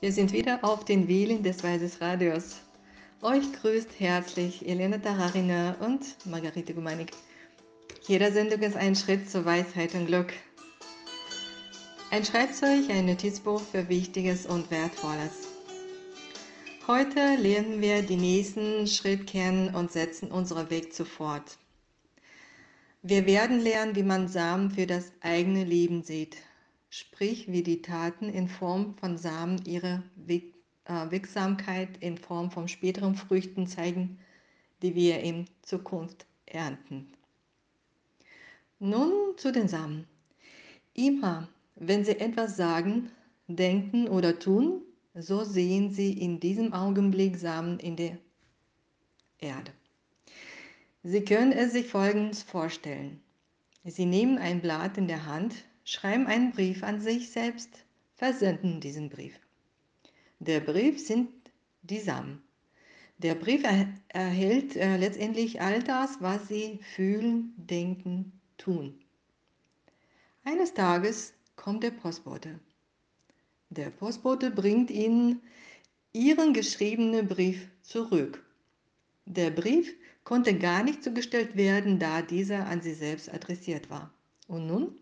Wir sind wieder auf den Wellen des Weises Radios. Euch grüßt herzlich Elena Tararina und Margarete Gumanik. Jeder Sendung ist ein Schritt zur Weisheit und Glück. Ein Schreibzeug, ein Notizbuch für Wichtiges und Wertvolles. Heute lernen wir den nächsten Schritt kennen und setzen unseren Weg zuvor. Wir werden lernen, wie man Samen für das eigene Leben sieht sprich wie die Taten in Form von Samen ihre äh, Wirksamkeit in Form von späteren Früchten zeigen, die wir in Zukunft ernten. Nun zu den Samen. Immer, wenn Sie etwas sagen, denken oder tun, so sehen Sie in diesem Augenblick Samen in der Erde. Sie können es sich folgendes vorstellen. Sie nehmen ein Blatt in der Hand, schreiben einen Brief an sich selbst, versenden diesen Brief. Der Brief sind die Samen. Der Brief er erhält äh, letztendlich all das, was sie fühlen, denken, tun. Eines Tages kommt der Postbote. Der Postbote bringt ihnen ihren geschriebenen Brief zurück. Der Brief konnte gar nicht zugestellt werden, da dieser an sie selbst adressiert war. Und nun?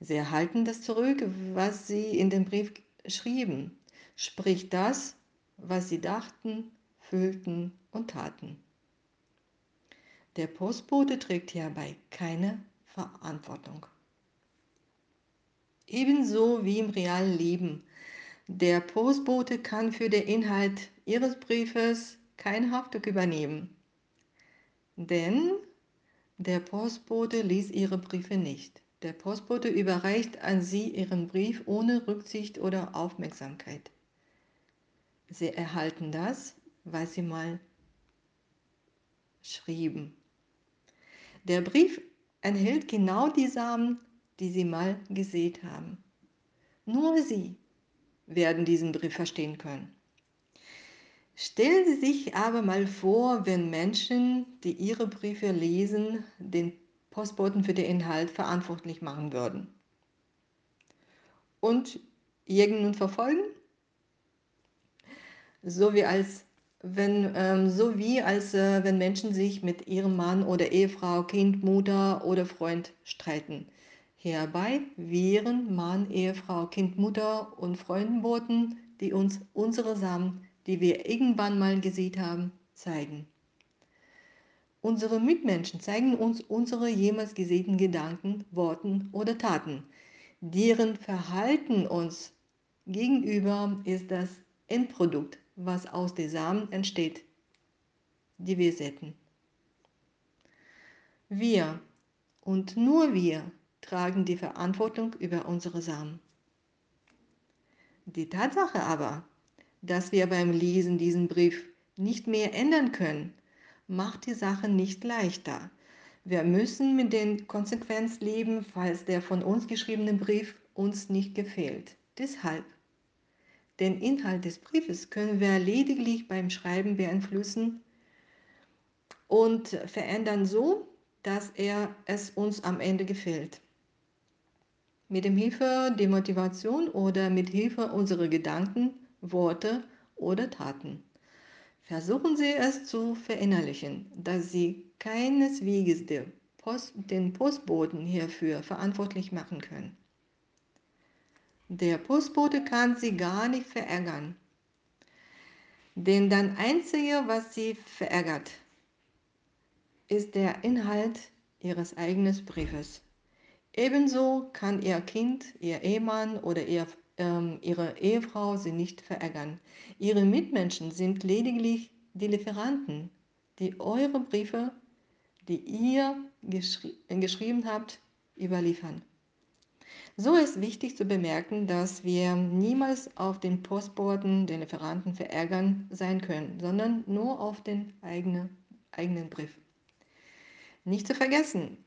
Sie erhalten das zurück, was Sie in dem Brief schrieben, sprich das, was Sie dachten, fühlten und taten. Der Postbote trägt hierbei keine Verantwortung. Ebenso wie im realen Leben. Der Postbote kann für den Inhalt Ihres Briefes keine Haftung übernehmen. Denn der Postbote liest Ihre Briefe nicht. Der Postbote überreicht an Sie Ihren Brief ohne Rücksicht oder Aufmerksamkeit. Sie erhalten das, was Sie mal schrieben. Der Brief enthält genau die Samen, die Sie mal gesät haben. Nur Sie werden diesen Brief verstehen können. Stellen Sie sich aber mal vor, wenn Menschen, die Ihre Briefe lesen, den Postboten für den Inhalt verantwortlich machen würden. Und irgend verfolgen? So wie als wenn, ähm, so wie als äh, wenn Menschen sich mit ihrem Mann oder Ehefrau, Kind, Mutter oder Freund streiten. Hierbei wären Mann, Ehefrau, Kind, Mutter und Freundenboten, die uns unsere Samen, die wir irgendwann mal gesehen haben, zeigen. Unsere Mitmenschen zeigen uns unsere jemals gesäten Gedanken, Worten oder Taten. Deren Verhalten uns gegenüber ist das Endprodukt, was aus den Samen entsteht, die wir säten. Wir und nur wir tragen die Verantwortung über unsere Samen. Die Tatsache aber, dass wir beim Lesen diesen Brief nicht mehr ändern können, macht die Sache nicht leichter. Wir müssen mit den Konsequenzen leben, falls der von uns geschriebene Brief uns nicht gefällt. Deshalb. Den Inhalt des Briefes können wir lediglich beim Schreiben beeinflussen und verändern so, dass er es uns am Ende gefällt. Mit dem Hilfe der Motivation oder mit Hilfe unserer Gedanken, Worte oder Taten. Versuchen Sie es zu verinnerlichen, dass Sie keineswegs den Postboten hierfür verantwortlich machen können. Der Postbote kann Sie gar nicht verärgern, denn das Einzige, was Sie verärgert, ist der Inhalt Ihres eigenen Briefes. Ebenso kann Ihr Kind, Ihr Ehemann oder Ihr ähm, ihre Ehefrau sie nicht verärgern. Ihre Mitmenschen sind lediglich die Lieferanten, die eure Briefe, die ihr geschri geschrieben habt, überliefern. So ist wichtig zu bemerken, dass wir niemals auf den Postboten, den Lieferanten verärgern sein können, sondern nur auf den eigenen, eigenen Brief. Nicht zu vergessen,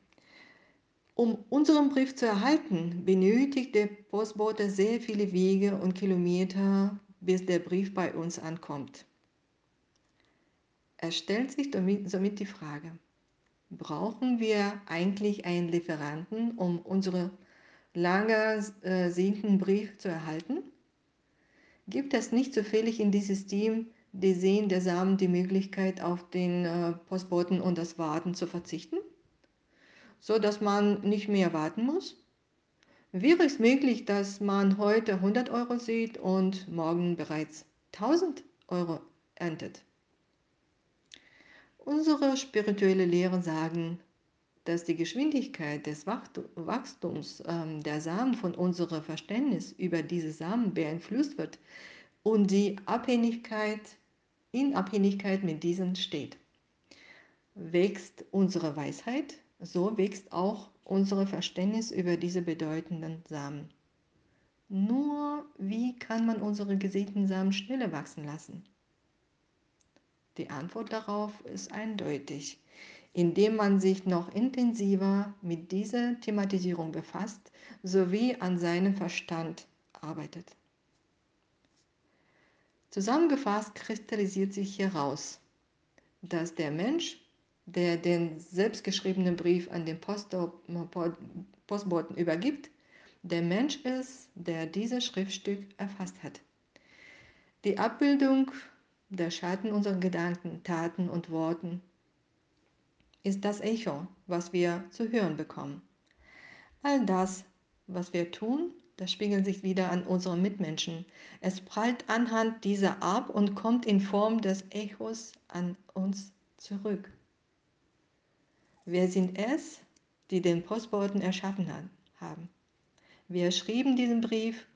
um unseren Brief zu erhalten, benötigt der Postbote sehr viele Wege und Kilometer, bis der Brief bei uns ankommt. Es stellt sich somit die Frage, brauchen wir eigentlich einen Lieferanten, um unseren lange äh, Brief zu erhalten? Gibt es nicht zufällig in diesem System die Sehen der Samen die Möglichkeit, auf den äh, Postboten und das Warten zu verzichten? So dass man nicht mehr warten muss? Wäre es möglich, dass man heute 100 Euro sieht und morgen bereits 1000 Euro erntet? Unsere spirituelle Lehren sagen, dass die Geschwindigkeit des Wachstums ähm, der Samen von unserem Verständnis über diese Samen beeinflusst wird und die Abhängigkeit in Abhängigkeit mit diesen steht. Wächst unsere Weisheit, so wächst auch unser Verständnis über diese bedeutenden Samen. Nur wie kann man unsere gesegneten Samen schneller wachsen lassen? Die Antwort darauf ist eindeutig, indem man sich noch intensiver mit dieser Thematisierung befasst sowie an seinem Verstand arbeitet. Zusammengefasst kristallisiert sich heraus, dass der Mensch, der den selbstgeschriebenen Brief an den Postboten übergibt, der Mensch ist, der dieses Schriftstück erfasst hat. Die Abbildung der Schatten unserer Gedanken, Taten und Worten ist das Echo, was wir zu hören bekommen. All das, was wir tun, das spiegelt sich wieder an unseren Mitmenschen. Es prallt anhand dieser ab und kommt in Form des Echos an uns zurück. Wer sind es, die den Postboten erschaffen haben? Wir schrieben diesen Brief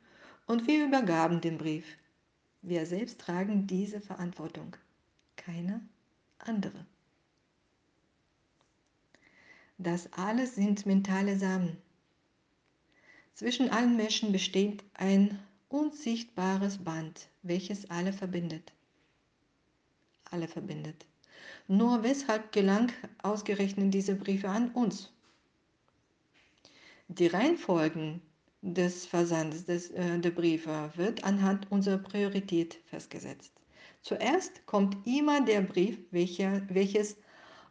und wir übergaben den Brief. Wir selbst tragen diese Verantwortung, keine andere. Das alles sind mentale Samen. Zwischen allen Menschen besteht ein unsichtbares Band, welches alle verbindet. Alle verbindet. Nur weshalb gelang ausgerechnet diese Briefe an uns? Die Reihenfolgen des Versandes des, äh, der Briefe wird anhand unserer Priorität festgesetzt. Zuerst kommt immer der Brief, welcher, welches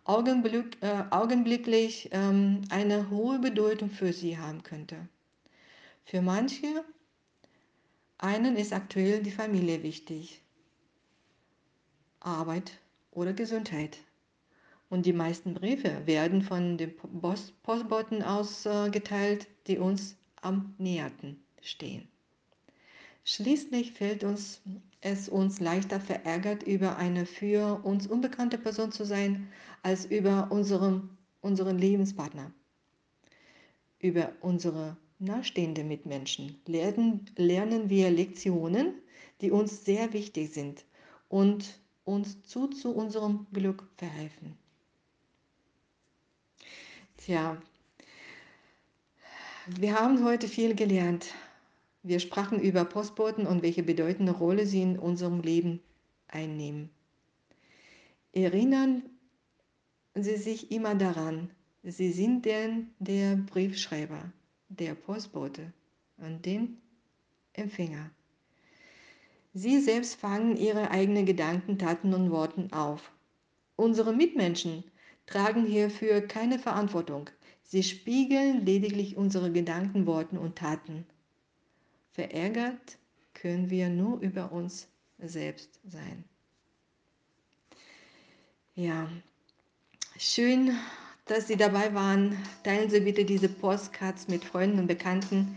Augenblick, äh, augenblicklich ähm, eine hohe Bedeutung für sie haben könnte. Für manche einen ist aktuell die Familie wichtig, Arbeit oder Gesundheit. Und die meisten Briefe werden von den Postboten ausgeteilt, die uns am näherten stehen. Schließlich fällt uns es uns leichter verärgert, über eine für uns unbekannte Person zu sein, als über unseren, unseren Lebenspartner. Über unsere nahestehenden Mitmenschen lernen, lernen wir Lektionen, die uns sehr wichtig sind und uns zu, zu unserem Glück verhelfen. Tja, wir haben heute viel gelernt. Wir sprachen über Postboten und welche bedeutende Rolle sie in unserem Leben einnehmen. Erinnern Sie sich immer daran, Sie sind denn der Briefschreiber, der Postbote und den Empfänger. Sie selbst fangen Ihre eigenen Gedanken, Taten und Worten auf. Unsere Mitmenschen tragen hierfür keine Verantwortung. Sie spiegeln lediglich unsere Gedanken, Worten und Taten. Verärgert können wir nur über uns selbst sein. Ja, schön, dass Sie dabei waren. Teilen Sie bitte diese Postcards mit Freunden und Bekannten.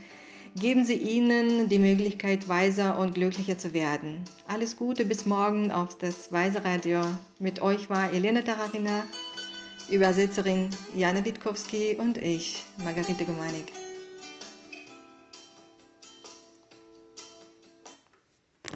Geben Sie ihnen die Möglichkeit, weiser und glücklicher zu werden. Alles Gute, bis morgen auf das Weise Radio. Mit euch war Elena Tararina. Übersetzerin Jana Witkowski und ich, Margarete Gomanik.